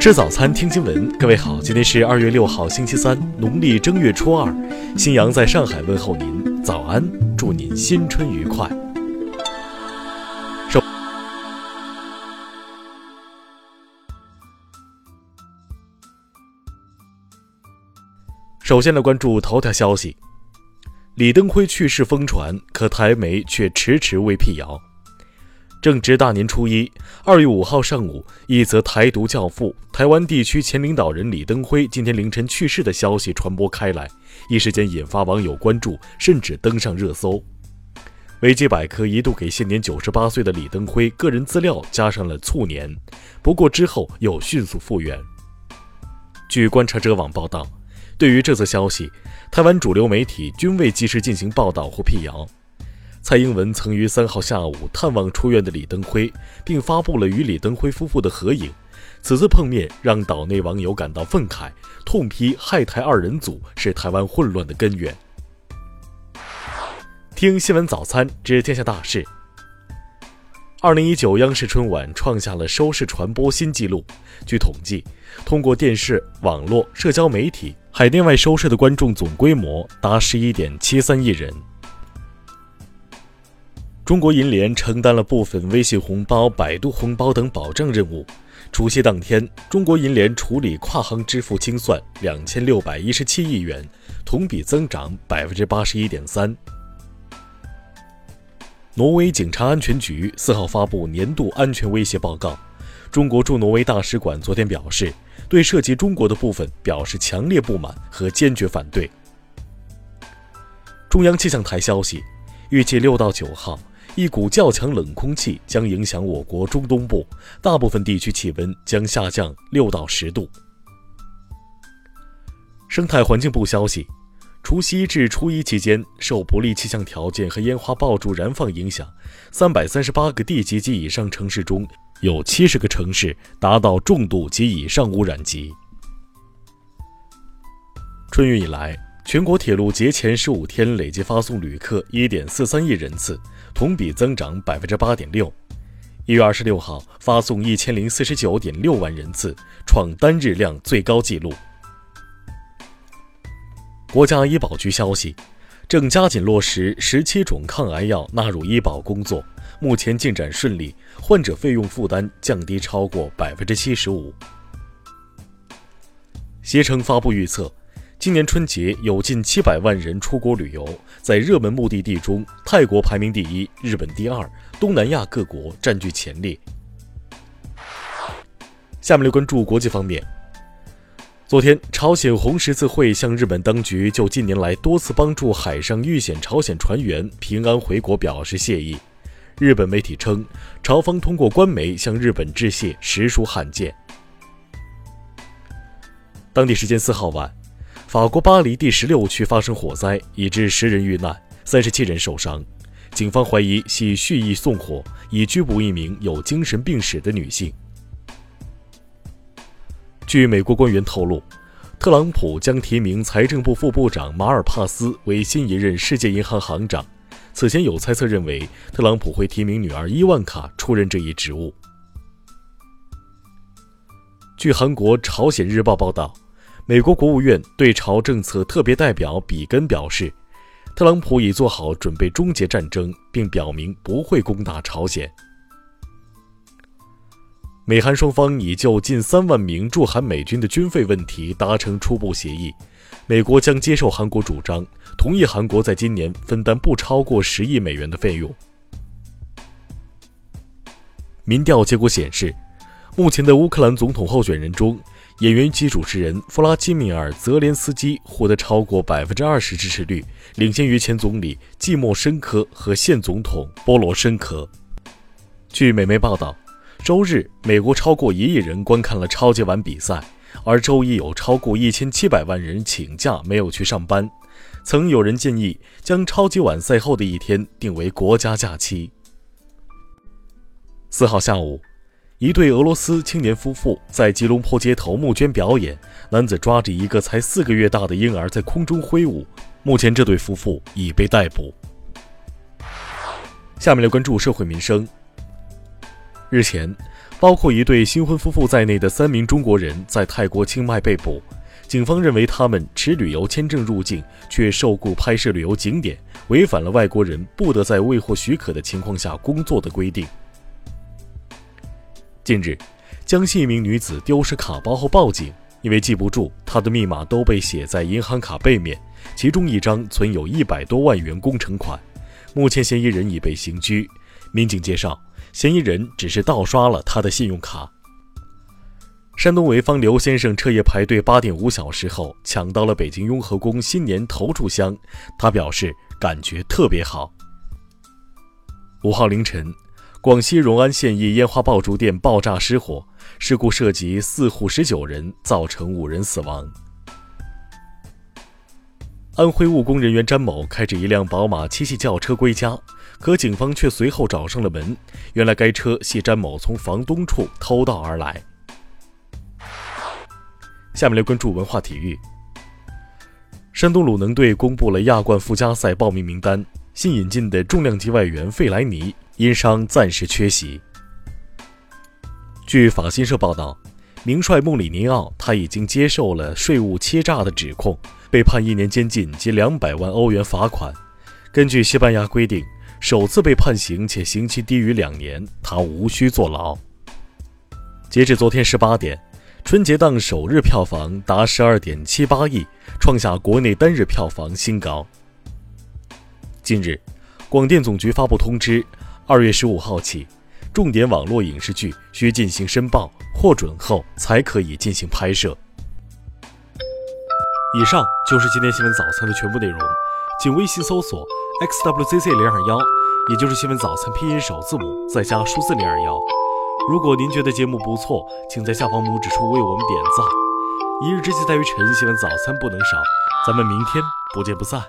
吃早餐，听新闻。各位好，今天是二月六号，星期三，农历正月初二。新阳在上海问候您，早安，祝您新春愉快。首首先来关注头条消息：李登辉去世疯传，可台媒却迟迟未辟谣。正值大年初一，二月五号上午，一则台独教父、台湾地区前领导人李登辉今天凌晨去世的消息传播开来，一时间引发网友关注，甚至登上热搜。维基百科一度给现年九十八岁的李登辉个人资料加上了卒年，不过之后又迅速复原。据观察者网报道，对于这则消息，台湾主流媒体均未及时进行报道或辟谣。蔡英文曾于三号下午探望出院的李登辉，并发布了与李登辉夫妇的合影。此次碰面让岛内网友感到愤慨，痛批害台二人组是台湾混乱的根源。听新闻早餐知天下大事。二零一九央视春晚创下了收视传播新纪录。据统计，通过电视、网络、社交媒体，海内外收视的观众总规模达十一点七三亿人。中国银联承担了部分微信红包、百度红包等保障任务。除夕当天，中国银联处理跨行支付清算两千六百一十七亿元，同比增长百分之八十一点三。挪威警察安全局四号发布年度安全威胁报告。中国驻挪威大使馆昨天表示，对涉及中国的部分表示强烈不满和坚决反对。中央气象台消息，预计六到九号。一股较强冷空气将影响我国中东部，大部分地区气温将下降六到十度。生态环境部消息，除夕至初一期间，受不利气象条件和烟花爆竹燃放影响，三百三十八个地级及以上城市中有七十个城市达到重度及以上污染级。春运以来。全国铁路节前十五天累计发送旅客一点四三亿人次，同比增长百分之八点六。一月二十六号发送一千零四十九点六万人次，创单日量最高纪录。国家医保局消息，正加紧落实十七种抗癌药纳入医保工作，目前进展顺利，患者费用负担降低超过百分之七十五。携程发布预测。今年春节有近七百万人出国旅游，在热门目的地中，泰国排名第一，日本第二，东南亚各国占据前列。下面来关注国际方面。昨天，朝鲜红十字会向日本当局就近年来多次帮助海上遇险朝鲜船员平安回国表示谢意。日本媒体称，朝方通过官媒向日本致谢，实属罕见。当地时间四号晚。法国巴黎第十六区发生火灾，已致十人遇难，三十七人受伤。警方怀疑系蓄意纵火，已拘捕一名有精神病史的女性。据美国官员透露，特朗普将提名财政部副部长马尔帕斯为新一任世界银行行长。此前有猜测认为，特朗普会提名女儿伊万卡出任这一职务。据韩国《朝鲜日报》报道。美国国务院对朝政策特别代表比根表示，特朗普已做好准备终结战争，并表明不会攻打朝鲜。美韩双方已就近三万名驻韩美军的军费问题达成初步协议，美国将接受韩国主张，同意韩国在今年分担不超过十亿美元的费用。民调结果显示，目前的乌克兰总统候选人中，演员及主持人弗拉基米尔·泽连斯基获得超过百分之二十支持率，领先于前总理季莫申科和现总统波罗申科。据美媒报道，周日美国超过一亿人观看了超级碗比赛，而周一有超过一千七百万人请假没有去上班。曾有人建议将超级碗赛后的一天定为国家假期。四号下午。一对俄罗斯青年夫妇在吉隆坡街头募捐表演，男子抓着一个才四个月大的婴儿在空中挥舞。目前，这对夫妇已被逮捕。下面来关注社会民生。日前，包括一对新婚夫妇在内的三名中国人在泰国清迈被捕。警方认为他们持旅游签证入境，却受雇拍摄旅游景点，违反了外国人不得在未获许可的情况下工作的规定。近日，江西一名女子丢失卡包后报警，因为记不住，她的密码都被写在银行卡背面，其中一张存有一百多万元工程款。目前，嫌疑人已被刑拘。民警介绍，嫌疑人只是盗刷了他的信用卡。山东潍坊刘先生彻夜排队八点五小时后抢到了北京雍和宫新年头炷香，他表示感觉特别好。五号凌晨，广西融安县一烟花爆竹店爆炸失火，事故涉及四户十九人，造成五人死亡。安徽务工人员詹某开着一辆宝马七系轿车归家，可警方却随后找上了门，原来该车系詹某从房东处偷盗而来。下面来关注文化体育。山东鲁能队公布了亚冠附加赛报名名单，新引进的重量级外援费莱尼因伤暂时缺席。据法新社报道，名帅穆里尼奥他已经接受了税务欺诈的指控，被判一年监禁及两百万欧元罚款。根据西班牙规定，首次被判刑且刑期低于两年，他无需坐牢。截至昨天十八点。春节档首日票房达十二点七八亿，创下国内单日票房新高。近日，广电总局发布通知，二月十五号起，重点网络影视剧需进行申报，获准后才可以进行拍摄。以上就是今天新闻早餐的全部内容，请微信搜索 xwzc 零二幺，也就是新闻早餐拼音首字母再加数字零二幺。如果您觉得节目不错，请在下方拇指处为我们点赞。一日之计在于晨，新闻早餐不能少，咱们明天不见不散。